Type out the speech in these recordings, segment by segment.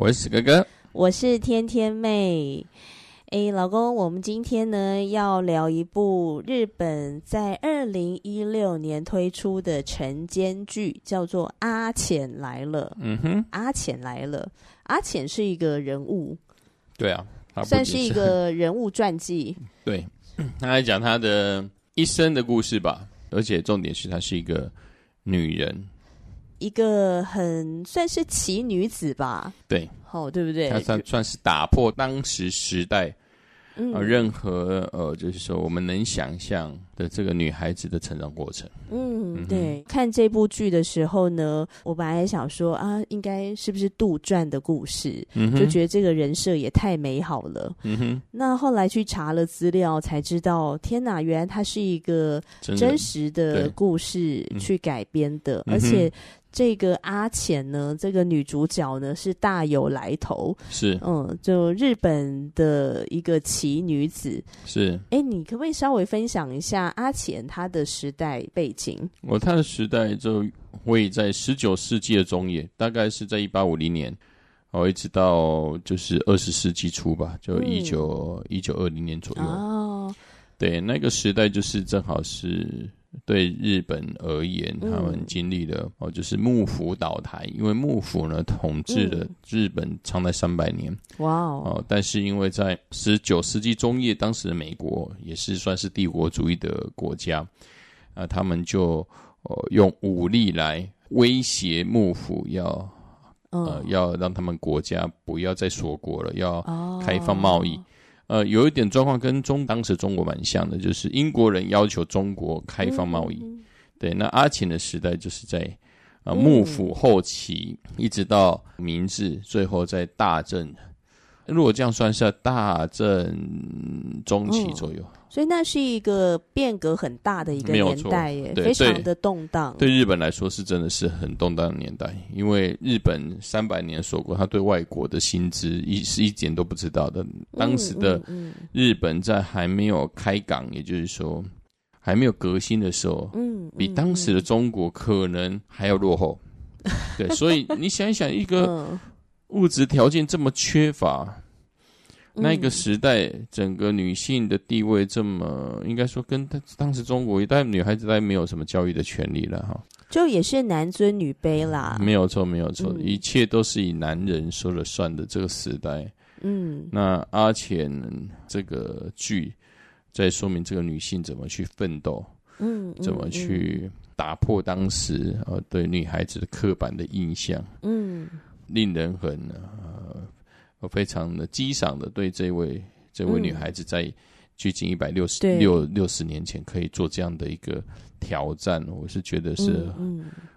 我是史哥哥，我是天天妹。哎，老公，我们今天呢要聊一部日本在二零一六年推出的晨间剧，叫做《阿浅来了》。嗯哼，阿浅来了。阿浅是一个人物，对啊，算是一个人物传记。对，他来讲他的一生的故事吧，而且重点是她是一个女人，一个很算是奇女子吧。对，哦，对不对？她算算是打破当时时代。呃，任何呃，就是说我们能想象的这个女孩子的成长过程。嗯，对。看这部剧的时候呢，我本来想说啊，应该是不是杜撰的故事？嗯，就觉得这个人设也太美好了。嗯哼。那后来去查了资料，才知道，天哪，原来它是一个真实的故事去改编的，而且。这个阿浅呢，这个女主角呢是大有来头，是嗯，就日本的一个奇女子，是。哎，你可不可以稍微分享一下阿浅她的时代背景？我她的时代就位在十九世纪的中叶，大概是在一八五零年，哦，一直到就是二十世纪初吧，就一九一九二零年左右。哦，对，那个时代就是正好是。对日本而言，他们经历了、嗯、哦，就是幕府倒台，因为幕府呢统治了日本长达三百年。哇、嗯、哦！但是因为在十九世纪中叶，当时的美国也是算是帝国主义的国家，啊，他们就哦用武力来威胁幕府要，要呃要让他们国家不要再锁国了，要开放贸易。哦呃，有一点状况跟中当时中国蛮像的，就是英国人要求中国开放贸易。嗯、对，那阿浅的时代就是在呃幕府后期，嗯、一直到明治，最后在大正。如果这样算是大正中期左右。嗯所以那是一个变革很大的一个年代耶，非常的动荡。对日本来说是真的是很动荡的年代，因为日本三百年锁国，他对外国的薪资一是一点都不知道的。当时的日本在还没有开港，也就是说还没有革新的时候，嗯，比当时的中国可能还要落后。对，所以你想一想，一个物质条件这么缺乏。那个时代，整个女性的地位这么，应该说跟她当时中国一代女孩子，她没有什么教育的权利了哈。就也是男尊女卑啦。没有错，没有错，一切都是以男人说了算的这个时代。嗯，那阿浅这个剧在说明这个女性怎么去奋斗，嗯，怎么去打破当时呃对女孩子的刻板的印象，嗯，令人很呃。我非常的激赏的对这位这位女孩子，在距今一百六十六六十年前可以做这样的一个挑战，我是觉得是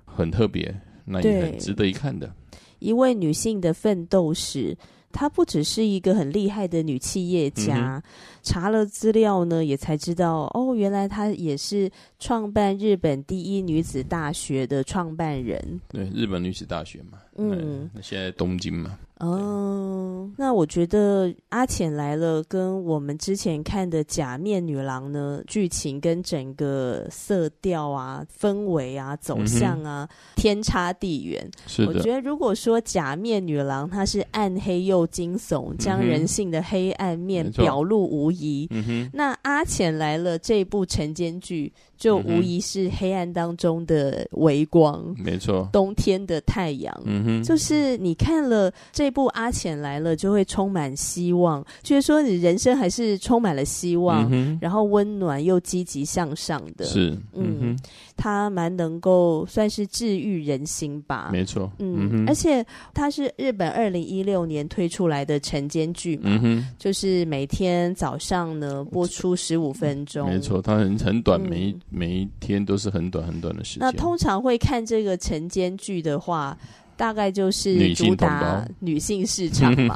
很特别，嗯嗯、那也很值得一看的。一位女性的奋斗史。她不只是一个很厉害的女企业家，嗯、查了资料呢，也才知道哦，原来她也是创办日本第一女子大学的创办人。对，日本女子大学嘛，嗯，那现在东京嘛。哦，那我觉得阿浅来了，跟我们之前看的《假面女郎》呢，剧情跟整个色调啊、氛围啊、走向啊，嗯、天差地远。是的，我觉得如果说《假面女郎》它是暗黑又惊悚，将人性的黑暗面表露无遗，嗯、那阿浅来了这部晨间剧。就无疑是黑暗当中的微光，没错。冬天的太阳，嗯嗯哼，就是你看了这部《阿浅来了》，就会充满希望，就是说你人生还是充满了希望，嗯、然后温暖又积极向上的。是，嗯哼，他蛮能够算是治愈人心吧。没错，嗯，嗯而且他是日本二零一六年推出来的晨间剧嘛，嗯哼，就是每天早上呢播出十五分钟。没错，它很很短，每一、嗯、每一天都是很短很短的时间。那通常会看这个晨间剧的话，大概就是主打女性市场吧，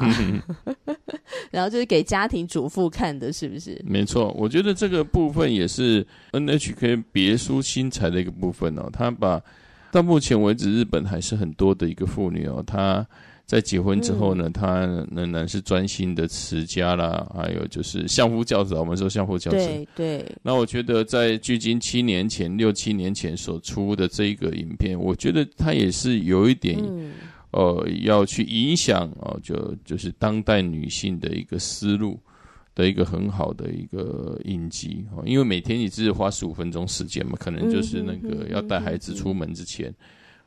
然后就是给家庭主妇看的，是不是？没错，我觉得这个部分也是 NHK 别出心裁的一个部分哦。他把到目前为止，日本还是很多的一个妇女哦，她。在结婚之后呢，她、嗯、仍然是专心的持家啦，还有就是相夫教子。我们说相夫教子，对对。那我觉得在距今七年前、六七年前所出的这一个影片，我觉得它也是有一点，嗯、呃，要去影响哦，就就是当代女性的一个思路的一个很好的一个印记哦。因为每天你只是花十五分钟时间嘛，可能就是那个要带孩子出门之前，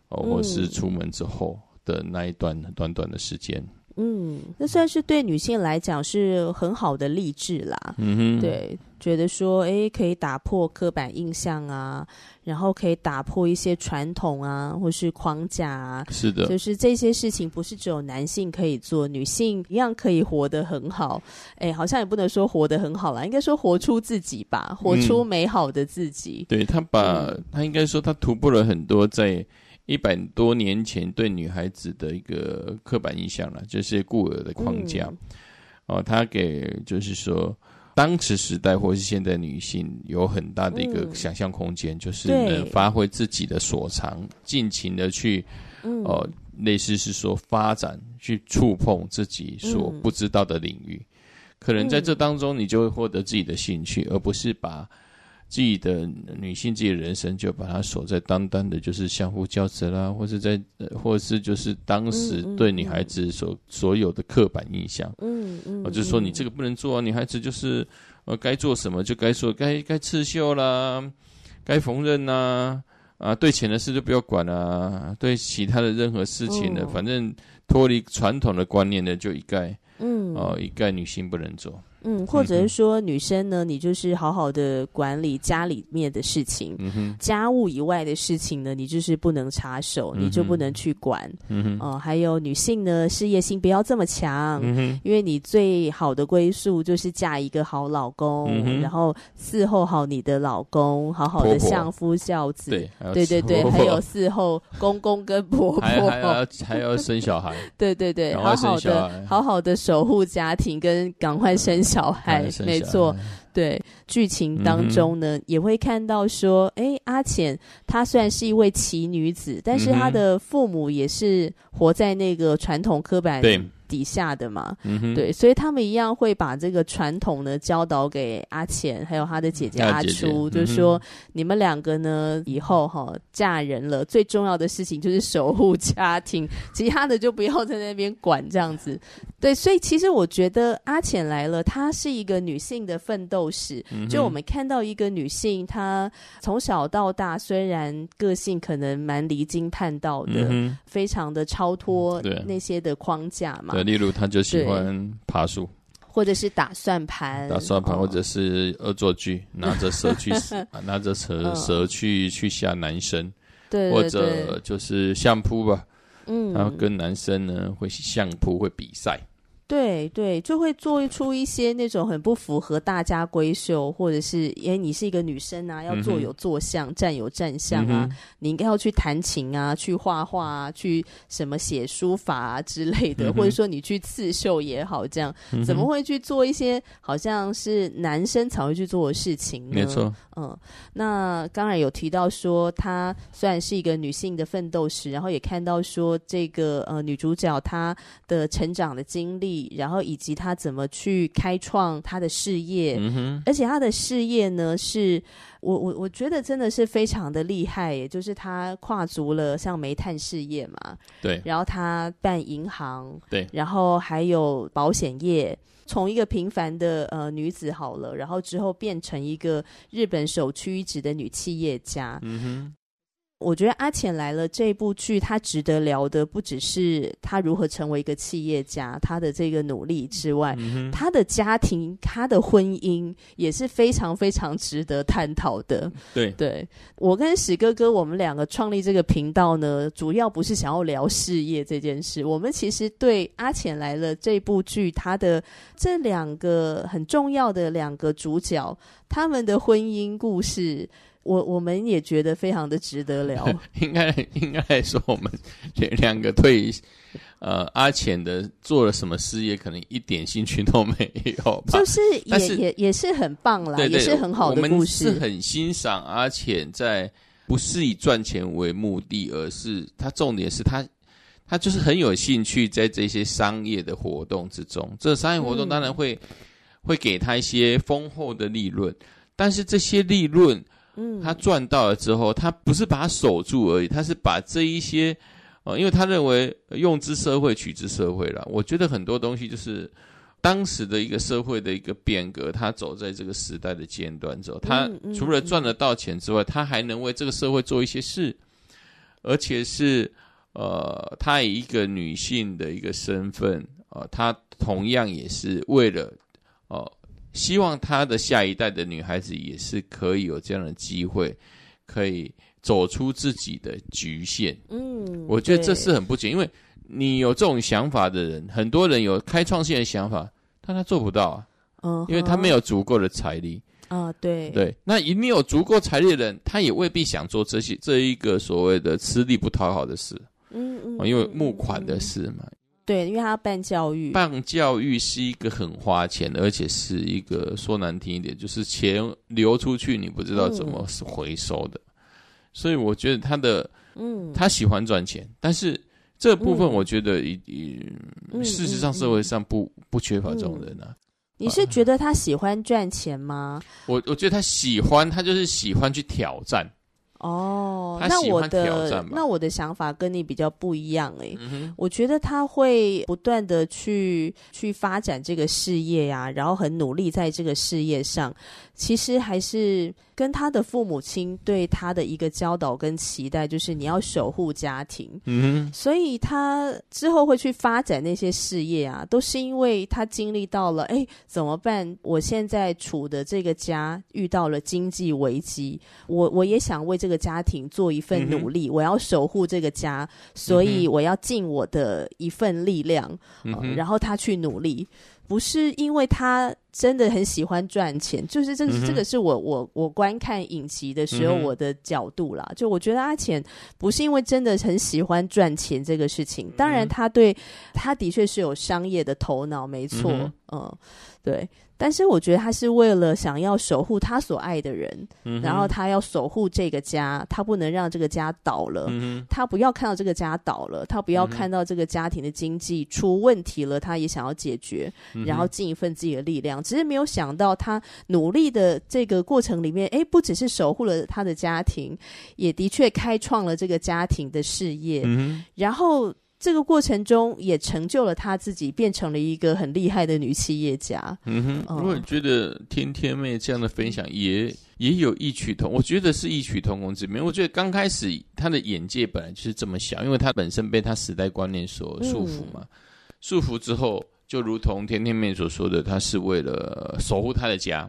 哦、嗯，或是出门之后。的那一段短短的时间，嗯，那算是对女性来讲是很好的励志啦。嗯哼，对，觉得说，哎，可以打破刻板印象啊，然后可以打破一些传统啊，或是框架啊。是的，就是这些事情不是只有男性可以做，女性一样可以活得很好。哎，好像也不能说活得很好啦，应该说活出自己吧，活出美好的自己。嗯、对他把，嗯、他应该说他突破了很多在。一百多年前对女孩子的一个刻板印象了，就是固有的框架。嗯、哦，他给就是说，当时时代或是现在女性有很大的一个想象空间，嗯、就是能发挥自己的所长，尽情的去，哦、呃，类似是说发展，去触碰自己所不知道的领域。嗯、可能在这当中，你就会获得自己的兴趣，而不是把。自己的女性，自己的人生就把它锁在单单的，就是相互交织啦，或是在，或是就是当时对女孩子所所有的刻板印象。嗯嗯，我就是说你这个不能做啊，女孩子就是呃该做什么就该做，该该刺绣啦，该缝纫呐，啊对钱的事就不要管啊，对其他的任何事情呢，反正脱离传统的观念呢就一概，嗯，哦一概女性不能做。嗯，或者是说女生呢，你就是好好的管理家里面的事情，嗯、家务以外的事情呢，你就是不能插手，嗯、你就不能去管。嗯还有女性呢，事业心不要这么强，嗯、因为你最好的归宿就是嫁一个好老公，嗯、然后伺候好你的老公，好好的相夫教子。对，对对对，还有伺候公公跟婆婆，还，还要还要生小孩。对对对，好好的好好的守护家庭，跟赶快生小孩。小孩没错，对，剧情当中呢，嗯、也会看到说，哎，阿浅她虽然是一位奇女子，但是她的父母也是活在那个传统刻板。对。底下的嘛，对，所以他们一样会把这个传统呢教导给阿浅，还有他的姐姐阿初，姐姐就是说、嗯、你们两个呢以后哈嫁人了，最重要的事情就是守护家庭，其他的就不要在那边管这样子。对，所以其实我觉得阿浅来了，她是一个女性的奋斗史。嗯、就我们看到一个女性，她从小到大虽然个性可能蛮离经叛道的，嗯、非常的超脱那些的框架嘛。例如，他就喜欢爬树，或者是打算盘，打算盘，或者是恶作剧，拿着蛇去，拿着蛇蛇去去吓男生，对，或者就是相扑吧，嗯，然后跟男生呢会相扑会比赛。对对，就会做出一些那种很不符合大家闺秀，或者是哎，你是一个女生啊，要坐有坐相，嗯、站有站相啊，嗯、你应该要去弹琴啊，去画画啊，去什么写书法啊之类的，嗯、或者说你去刺绣也好，这样、嗯、怎么会去做一些好像是男生才会去做的事情呢？没错，嗯，那刚才有提到说，她虽然是一个女性的奋斗史，然后也看到说这个呃女主角她的成长的经历。然后以及他怎么去开创他的事业，嗯、而且他的事业呢，是我我我觉得真的是非常的厉害，也就是他跨足了像煤炭事业嘛，对，然后他办银行，对，然后还有保险业，从一个平凡的呃女子好了，然后之后变成一个日本首屈一指的女企业家，嗯哼。我觉得《阿浅来了》这部剧，他值得聊的不只是他如何成为一个企业家，他的这个努力之外，嗯、他的家庭、他的婚姻也是非常非常值得探讨的。对，对我跟史哥哥，我们两个创立这个频道呢，主要不是想要聊事业这件事，我们其实对《阿浅来了》这部剧，他的这两个很重要的两个主角，他们的婚姻故事。我我们也觉得非常的值得聊。应该应该来说，我们两个对呃阿浅的做了什么事业，可能一点兴趣都没有吧。就是也是也也是很棒啦，对对，也是很好的故事。我们是很欣赏阿浅在不是以赚钱为目的，而是他重点是他他就是很有兴趣在这些商业的活动之中。这商业活动当然会、嗯、会给他一些丰厚的利润，但是这些利润。嗯，他赚到了之后，他不是把它守住而已，他是把这一些，呃，因为他认为用之社会，取之社会了。我觉得很多东西就是当时的一个社会的一个变革，他走在这个时代的尖端之后，他除了赚得到钱之外，他还能为这个社会做一些事，而且是呃，他以一个女性的一个身份，呃，他同样也是为了，呃。希望他的下一代的女孩子也是可以有这样的机会，可以走出自己的局限。嗯，我觉得这是很不简，因为你有这种想法的人，很多人有开创性的想法，但他做不到啊。嗯，因为他没有足够的财力。啊，对对，那一定有足够财力的人，他也未必想做这些这一个所谓的吃力不讨好的事。嗯嗯，因为募款的事嘛。对，因为他要办教育，办教育是一个很花钱的，而且是一个说难听一点，就是钱流出去你不知道怎么是回收的。嗯、所以我觉得他的，嗯，他喜欢赚钱，但是这部分我觉得，嗯，事实上社会上不、嗯、不缺乏这种人啊。你是觉得他喜欢赚钱吗？我我觉得他喜欢，他就是喜欢去挑战。哦，那我的那我的想法跟你比较不一样诶、欸嗯。我觉得他会不断的去去发展这个事业呀、啊，然后很努力在这个事业上。其实还是跟他的父母亲对他的一个教导跟期待，就是你要守护家庭。嗯，所以他之后会去发展那些事业啊，都是因为他经历到了，哎，怎么办？我现在处的这个家遇到了经济危机，我我也想为这个家庭做一份努力，嗯、我要守护这个家，所以我要尽我的一份力量，嗯呃、然后他去努力。不是因为他真的很喜欢赚钱，就是这个、嗯、这个是我我我观看影集的时候我的角度啦。嗯、就我觉得阿浅不是因为真的很喜欢赚钱这个事情，当然他对他的确是有商业的头脑，没错，嗯，嗯，对。但是我觉得他是为了想要守护他所爱的人，嗯，然后他要守护这个家，他不能让这个家倒了，嗯，他不要看到这个家倒了，他不要看到这个家庭的经济出问题了，他也想要解决，嗯，然后尽一份自己的力量。只是没有想到他努力的这个过程里面，哎，不只是守护了他的家庭，也的确开创了这个家庭的事业，嗯，然后。这个过程中也成就了她自己，变成了一个很厉害的女企业家。嗯哼，我觉得天天妹这样的分享也也有异曲同，我觉得是异曲同工之妙。我觉得刚开始她的眼界本来就是这么小，因为她本身被她时代观念所束缚嘛。嗯、束缚之后，就如同天天妹所说的，她是为了守护她的家。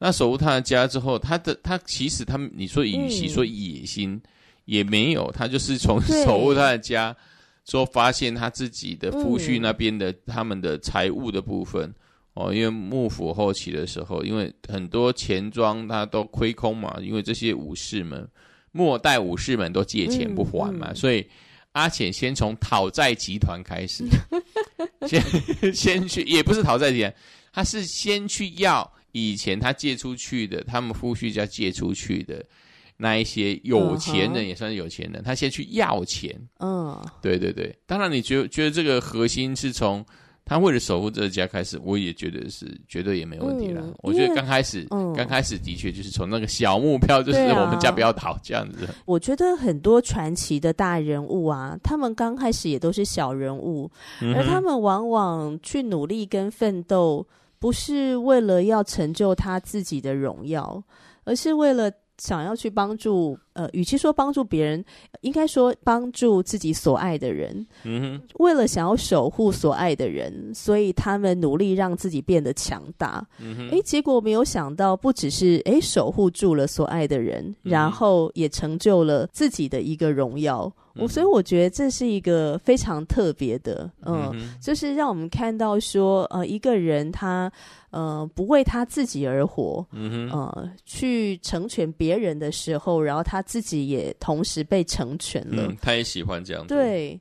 那守护她的家之后，她的她其实他们你说与其说野心、嗯、也没有，她就是从守护她的家。说发现他自己的夫婿那边的、嗯、他们的财务的部分哦，因为幕府后期的时候，因为很多钱庄他都亏空嘛，因为这些武士们末代武士们都借钱不还嘛，嗯嗯、所以阿浅先从讨债集团开始，先 先去也不是讨债集团，他是先去要以前他借出去的，他们夫婿家借出去的。那一些有钱人也算是有钱人，uh. 他先去要钱。嗯、uh 对对对。当然，你觉得觉得这个核心是从他为了守护这个家开始，我也觉得是绝对也没问题啦。嗯、我觉得刚开始，刚、嗯、开始的确就是从那个小目标，就是我们家不要倒这样子、啊。我觉得很多传奇的大人物啊，他们刚开始也都是小人物，嗯、而他们往往去努力跟奋斗，不是为了要成就他自己的荣耀，而是为了。想要去帮助呃，与其说帮助别人，应该说帮助自己所爱的人。嗯哼，为了想要守护所爱的人，所以他们努力让自己变得强大。嗯哼，诶，结果没有想到，不只是诶守护住了所爱的人，嗯、然后也成就了自己的一个荣耀。我、嗯、所以我觉得这是一个非常特别的，呃、嗯，就是让我们看到说，呃，一个人他。呃，不为他自己而活，嗯去成全别人的时候，然后他自己也同时被成全了。嗯，他也喜欢这样子。对。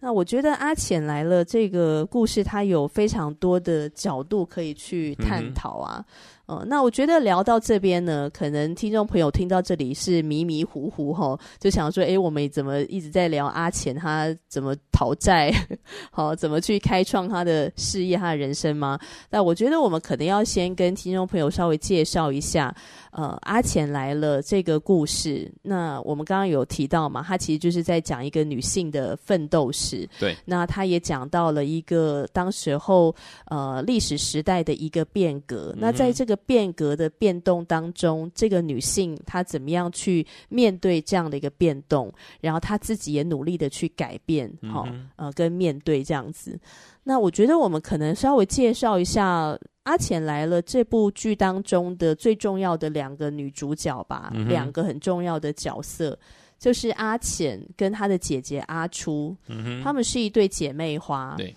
那我觉得阿浅来了这个故事，它有非常多的角度可以去探讨啊。哦，那我觉得聊到这边呢，可能听众朋友听到这里是迷迷糊糊哈，就想说，诶，我们怎么一直在聊阿钱他怎么讨债，好，怎么去开创他的事业、他的人生吗？那我觉得我们可能要先跟听众朋友稍微介绍一下，呃，阿浅来了这个故事。那我们刚刚有提到嘛，他其实就是在讲一个女性的奋斗史。对，那他也讲到了一个当时候呃历史时代的一个变革。嗯、那在这个变革的变动当中，这个女性她怎么样去面对这样的一个变动？然后她自己也努力的去改变，好、嗯，呃，跟面对这样子。那我觉得我们可能稍微介绍一下《阿浅来了》这部剧当中的最重要的两个女主角吧，嗯、两个很重要的角色，就是阿浅跟她的姐姐阿初，嗯，她们是一对姐妹花。对。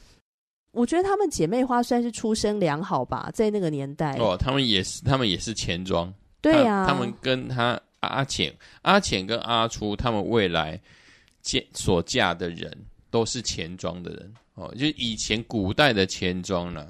我觉得她们姐妹花算是出身良好吧，在那个年代哦，她们也是，她们也是钱庄，对呀、啊，她们跟她阿浅、阿浅跟阿初，她们未来嫁所嫁的人都是钱庄的人哦，就是以前古代的钱庄呢，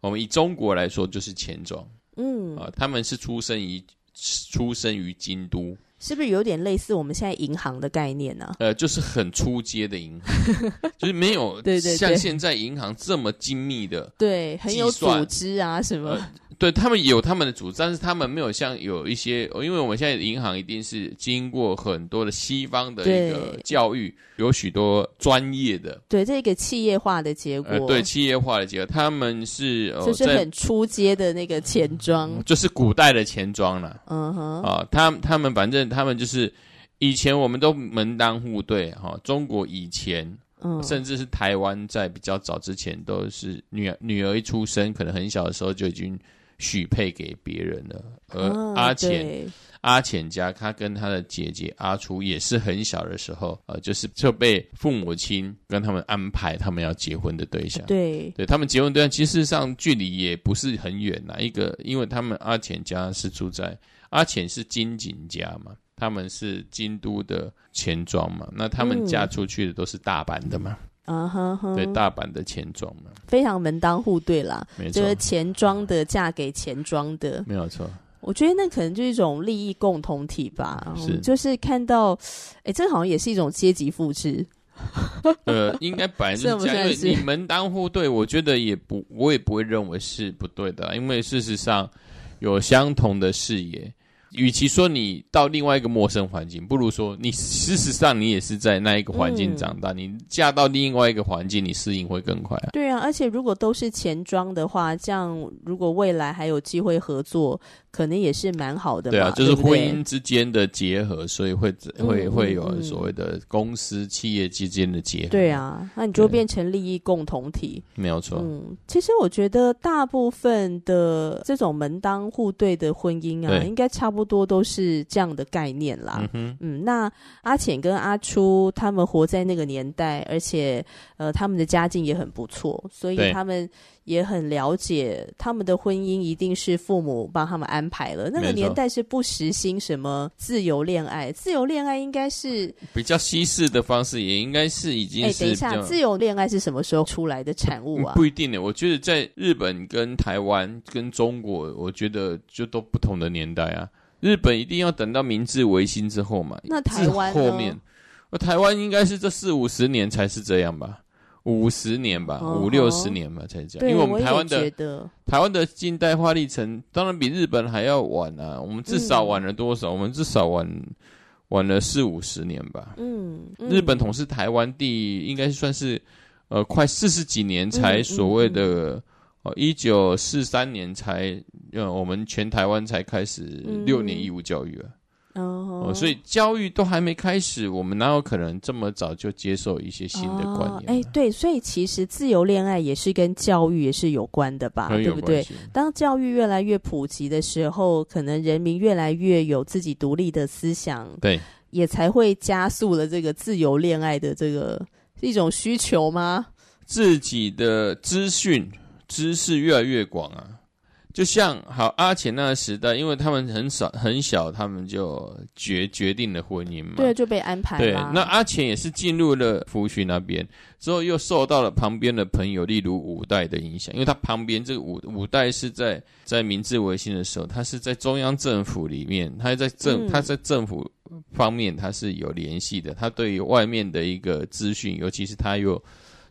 我们以中国来说就是钱庄，嗯啊，他们是出生于出生于京都。是不是有点类似我们现在银行的概念呢、啊？呃，就是很初阶的银行，就是没有对对像现在银行这么精密的，对，很有组织啊什么。呃对，他们有他们的组织，但是他们没有像有一些，因为我们现在的银行一定是经过很多的西方的一个教育，有许多专业的。对，这个企业化的结果。呃、对，企业化的结果，他们是就是很出街的那个钱庄，就是古代的钱庄了。嗯哼。啊，他他们反正他们就是以前我们都门当户对哈、啊，中国以前。嗯，甚至是台湾在比较早之前，都是女儿女儿一出生，可能很小的时候就已经许配给别人了。而阿浅、啊、阿浅家，他跟他的姐姐阿初也是很小的时候，呃，就是就被父母亲跟他们安排他们要结婚的对象。对，对他们结婚对象，其实上距离也不是很远呐。一个，因为他们阿浅家是住在阿浅是金井家嘛。他们是京都的钱庄嘛，那他们嫁出去的都是大阪的嘛，啊哈哈，对，大阪的钱庄嘛，非常门当户对啦，没错，就是钱庄的嫁给钱庄的，没有错。我觉得那可能就是一种利益共同体吧，是，就是看到，哎，这好像也是一种阶级复制。呃，应该本来是这样，因为你门当户对，我觉得也不，我也不会认为是不对的，因为事实上有相同的视野。与其说你到另外一个陌生环境，不如说你事实上你也是在那一个环境长大。嗯、你嫁到另外一个环境，你适应会更快啊。对啊，而且如果都是钱庄的话，这样如果未来还有机会合作。可能也是蛮好的，对啊，就是婚姻之间的结合，所以会会会有所谓的公司企业之间的结合。对啊，那你就变成利益共同体，没有错。嗯，其实我觉得大部分的这种门当户对的婚姻啊，应该差不多都是这样的概念啦。嗯，嗯，那阿浅跟阿初他们活在那个年代，而且呃，他们的家境也很不错，所以他们。也很了解他们的婚姻一定是父母帮他们安排了。那个年代是不实行什么自由恋爱，自由恋爱应该是比较西式的方式，也应该是已经是。哎，等一下，自由恋爱是什么时候出来的产物啊？不一定呢。我觉得在日本跟台湾跟中国，我觉得就都不同的年代啊。日本一定要等到明治维新之后嘛。那台湾后面，台湾应该是这四五十年才是这样吧。五十年吧，哦、五六十年吧，才这样。因为我们台湾的台湾的近代化历程，当然比日本还要晚啊。我们至少晚了多少？嗯、我们至少晚晚了四五十年吧。嗯，嗯日本统治台湾第应该算是呃快四十几年才所谓的、哦，一九四三年才呃我们全台湾才开始六年义务教育啊。哦，所以教育都还没开始，我们哪有可能这么早就接受一些新的观念？哎、哦，对，所以其实自由恋爱也是跟教育也是有关的吧？对不对？当教育越来越普及的时候，可能人民越来越有自己独立的思想，对，也才会加速了这个自由恋爱的这个一种需求吗？自己的资讯知识越来越广啊。就像好阿浅那个时代，因为他们很少很小，他们就决决定了婚姻嘛，对，就被安排了。对，那阿浅也是进入了福区那边之后，又受到了旁边的朋友，例如五代的影响，因为他旁边这个五五代是在在明治维新的时候，他是在中央政府里面，他在政、嗯、他在政府方面他是有联系的，他对于外面的一个资讯，尤其是他又。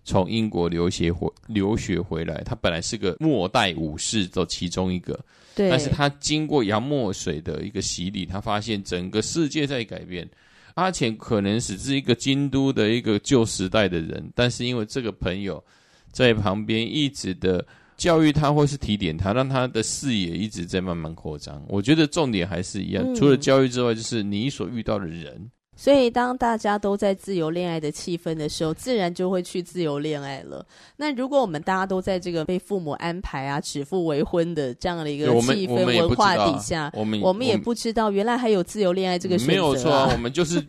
从英国留学回留学回来，他本来是个末代武士的其中一个，对，但是他经过洋墨水的一个洗礼，他发现整个世界在改变。阿浅可能只是一个京都的一个旧时代的人，但是因为这个朋友在旁边一直的教育他，或是提点他，让他的视野一直在慢慢扩张。我觉得重点还是一样，嗯，除了教育之外，就是你所遇到的人。所以，当大家都在自由恋爱的气氛的时候，自然就会去自由恋爱了。那如果我们大家都在这个被父母安排啊、指腹为婚的这样的一个气氛文化底下，我们我们也不知道原来还有自由恋爱这个选择啊。没有错啊，我们就是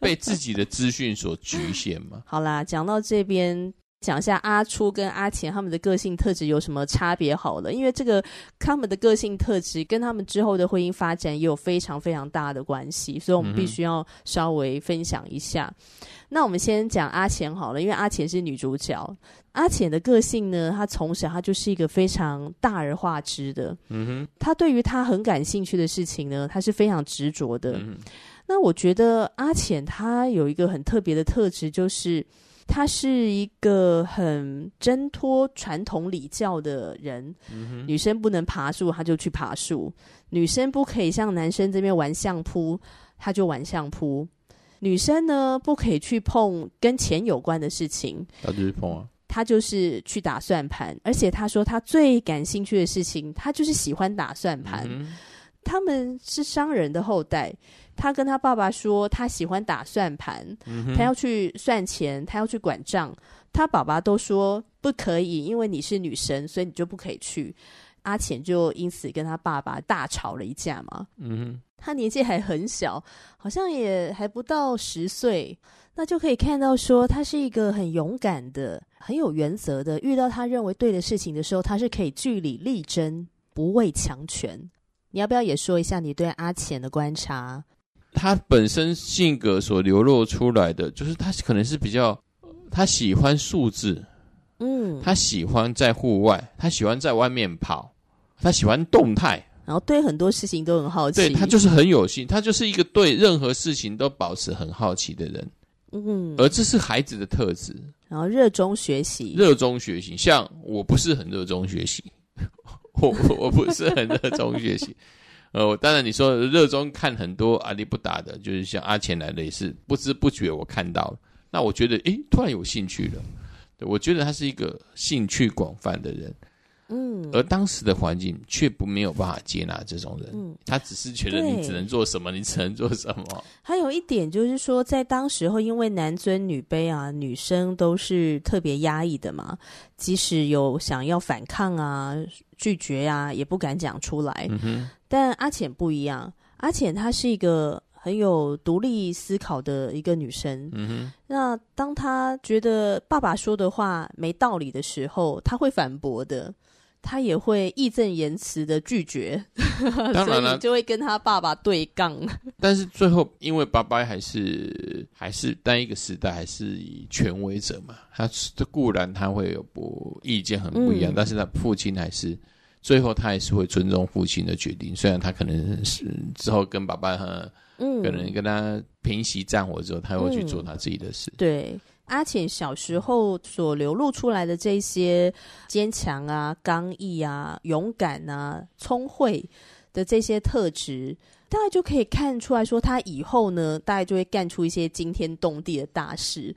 被自己的资讯所局限嘛。好啦，讲到这边。讲一下阿初跟阿浅他们的个性特质有什么差别好了，因为这个他们的个性特质跟他们之后的婚姻发展也有非常非常大的关系，所以我们必须要稍微分享一下。嗯、那我们先讲阿钱好了，因为阿钱是女主角。阿浅的个性呢，她从小她就是一个非常大而化之的，嗯哼，她对于她很感兴趣的事情呢，她是非常执着的。嗯、那我觉得阿浅她有一个很特别的特质，就是。他是一个很挣脱传统礼教的人，嗯。女生不能爬树，他就去爬树；女生不可以像男生这边玩相扑，他就玩相扑；女生呢，不可以去碰跟钱有关的事情，他就去碰啊。他就是去打算盘，而且他说他最感兴趣的事情，他就是喜欢打算盘。嗯他们是商人的后代，他跟他爸爸说，他喜欢打算盘，嗯，他要去算钱，他要去管账。他爸爸都说不可以，因为你是女生，所以你就不可以去。阿浅就因此跟他爸爸大吵了一架嘛。嗯，他年纪还很小，好像也还不到十岁，那就可以看到说，他是一个很勇敢的、很有原则的。遇到他认为对的事情的时候，他是可以据理力争，不畏强权。你要不要也说一下你对阿浅的观察？他本身性格所流露出来的，就是他可能是比较，他喜欢数字，嗯，他喜欢在户外，他喜欢在外面跑，他喜欢动态，然后对很多事情都很好奇。对，他就是很有心，他就是一个对任何事情都保持很好奇的人，嗯，而这是孩子的特质。然后热衷学习，热衷学习，像我不是很热衷学习。我我不是很热衷学习，呃，当然你说热衷看很多阿里不达的，就是像阿钱来的也是不知不觉我看到了，那我觉得诶，突然有兴趣了，对，我觉得他是一个兴趣广泛的人。嗯，而当时的环境却不没有办法接纳这种人，嗯，他只是觉得你只能做什么，你只能做什么。还有一点就是说，在当时候，因为男尊女卑啊，女生都是特别压抑的嘛，即使有想要反抗啊、拒绝啊，也不敢讲出来。嗯哼。但阿浅不一样，阿浅她是一个很有独立思考的一个女生。嗯哼。那当她觉得爸爸说的话没道理的时候，她会反驳的。她也会义正言辞的拒绝，当然了，所以你就会跟他爸爸对杠。但是最后，因为爸爸还是还是单一个时代，还是以权威者嘛，他固然他会有不意见很不一样，嗯，但是他父亲还是最后他还是会尊重父亲的决定，虽然他可能是之后跟爸爸和嗯，可能跟他平息战火之后，他会去做他自己的事，嗯，对。阿浅小时候所流露出来的这些坚强啊、刚毅啊、勇敢啊、聪慧的这些特质，大概就可以看出来说，他以后呢，大概就会干出一些惊天动地的大事。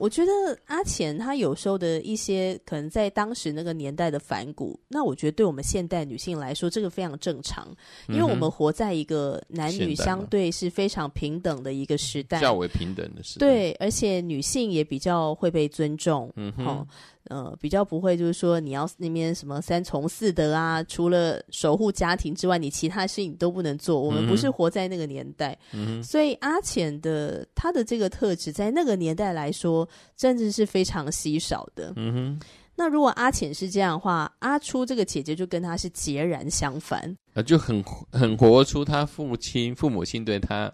我觉得阿钱他有时候的一些可能在当时那个年代的反骨，那我觉得对我们现代女性来说，这个非常正常，因为我们活在一个男女相对是非常平等的一个时代，较为平等的时代。对，而且女性也比较会被尊重。嗯哼。哦呃，比较不会，就是说你要那边什么三从四德啊，除了守护家庭之外，你其他事情都不能做。我们不是活在那个年代，嗯、所以阿浅的他的这个特质，在那个年代来说，真的是非常稀少的。嗯哼，那如果阿浅是这样的话，阿初这个姐姐就跟他是截然相反，啊，就很很活出他父亲、父母亲对他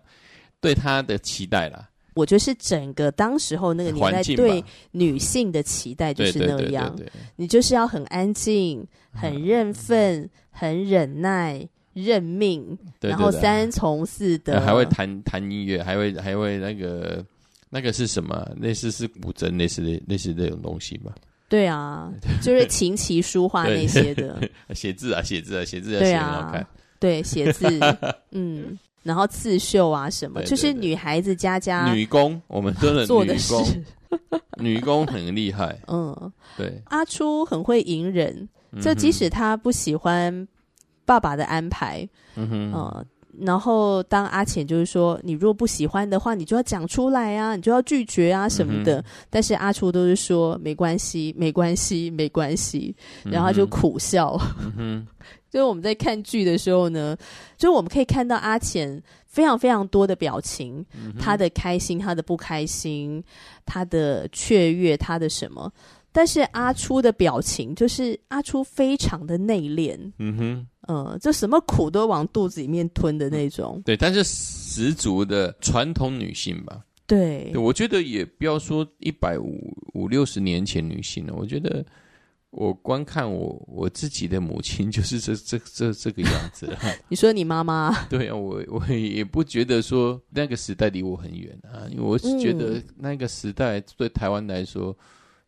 对他的期待了。我觉得是整个当时候那个年代对女性的期待就是那样，你就是要很安静、很认份、很忍耐、认命，然后三从四德，还会弹弹音乐，还会还会那个那个是什么？类似是古筝，类似的类似这种东西吧？对啊，就是琴棋书画那些的，写字啊，写字啊，写字要写很好看，对，写字，嗯。然后刺绣啊什么，对对对，就是女孩子家家女工，我们真的 做的事，女工很厉害。嗯，对，阿初很会隐忍，就即使他不喜欢爸爸的安排，嗯哼，呃，然后当阿浅就是说，你如果不喜欢的话，你就要讲出来啊，你就要拒绝啊什么的。嗯、但是阿初都是说没关系，没关系，没关系，然后他就苦笑。嗯哼。所以我们在看剧的时候呢，就是我们可以看到阿钱非常非常多的表情，嗯、他的开心，他的不开心，他的雀跃，他的什么。但是阿初的表情就是阿初非常的内敛，嗯哼，呃，就什么苦都往肚子里面吞的那种。对，但是十足的传统女性吧。对，对，我觉得也不要说一百五五六十年前女性了，我觉得。我观看我我自己的母亲就是这这这这个样子。你说你妈妈？对啊，我我也不觉得说那个时代离我很远啊，因为我是觉得那个时代对台湾来说，嗯、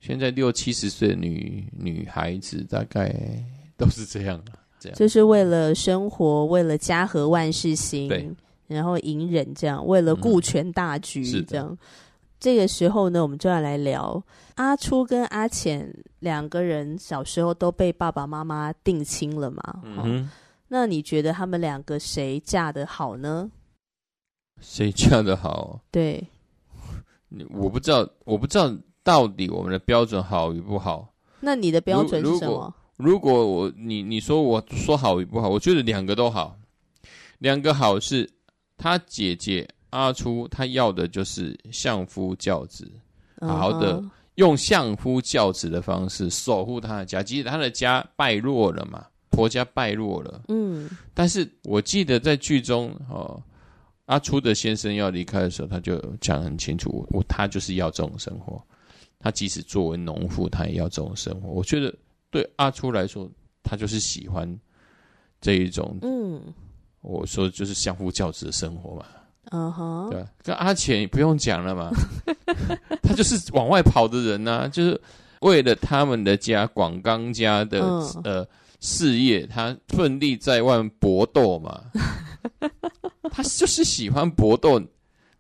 现在六七十岁的女女孩子大概都是这样的，这样就是为了生活，为了家和万事兴，对，然后隐忍这样，为了顾全大局，嗯、这样。这个时候呢，我们就要来聊阿初跟阿浅两个人小时候都被爸爸妈妈定亲了嘛？嗯。那你觉得他们两个谁嫁的好呢？谁嫁的好？对，我不知道，我不知道到底我们的标准好与不好。那你的标准是什么？如，如果我你你说我说好与不好，我觉得两个都好。两个好是他姐姐。阿初他要的就是相夫教子，好好的用相夫教子的方式守护他的家。即使他的家败落了嘛，婆家败落了，嗯，但是我记得在剧中哦，阿初的先生要离开的时候，他就讲得很清楚，我他就是要这种生活。他即使作为农妇，他也要这种生活。我觉得对阿初来说，他就是喜欢这一种，嗯，我说就是相夫教子的生活嘛。嗯哼，uh. 对，跟阿钱不用讲了嘛，他就是往外跑的人呐、啊，就是为了他们的家广冈家的、uh. 呃事业，他奋力在外面搏斗嘛。他就是喜欢搏斗，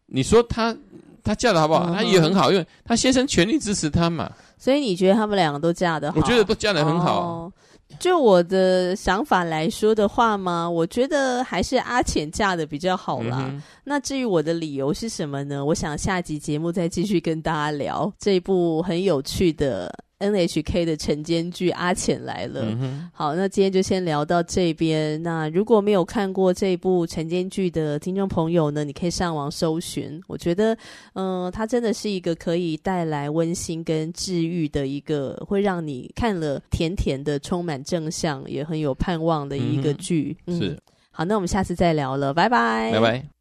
你说他他嫁的好不好？Uh. 他也很好，因为他先生全力支持他嘛。所以你觉得他们两个都嫁的好？我觉得都嫁的很好。Oh. 就我的想法来说的话嘛，我觉得还是阿浅嫁的比较好啦。嗯、那至于我的理由是什么呢？我想下集节目再继续跟大家聊这一部很有趣的。NHK 的晨间剧《阿浅来了》嗯，好，那今天就先聊到这边。那如果没有看过这部晨间剧的听众朋友呢，你可以上网搜寻。我觉得，嗯、呃，它真的是一个可以带来温馨跟治愈的一个，会让你看了甜甜的、充满正向，也很有盼望的一个剧。嗯、是，好，那我们下次再聊了，拜拜，拜拜。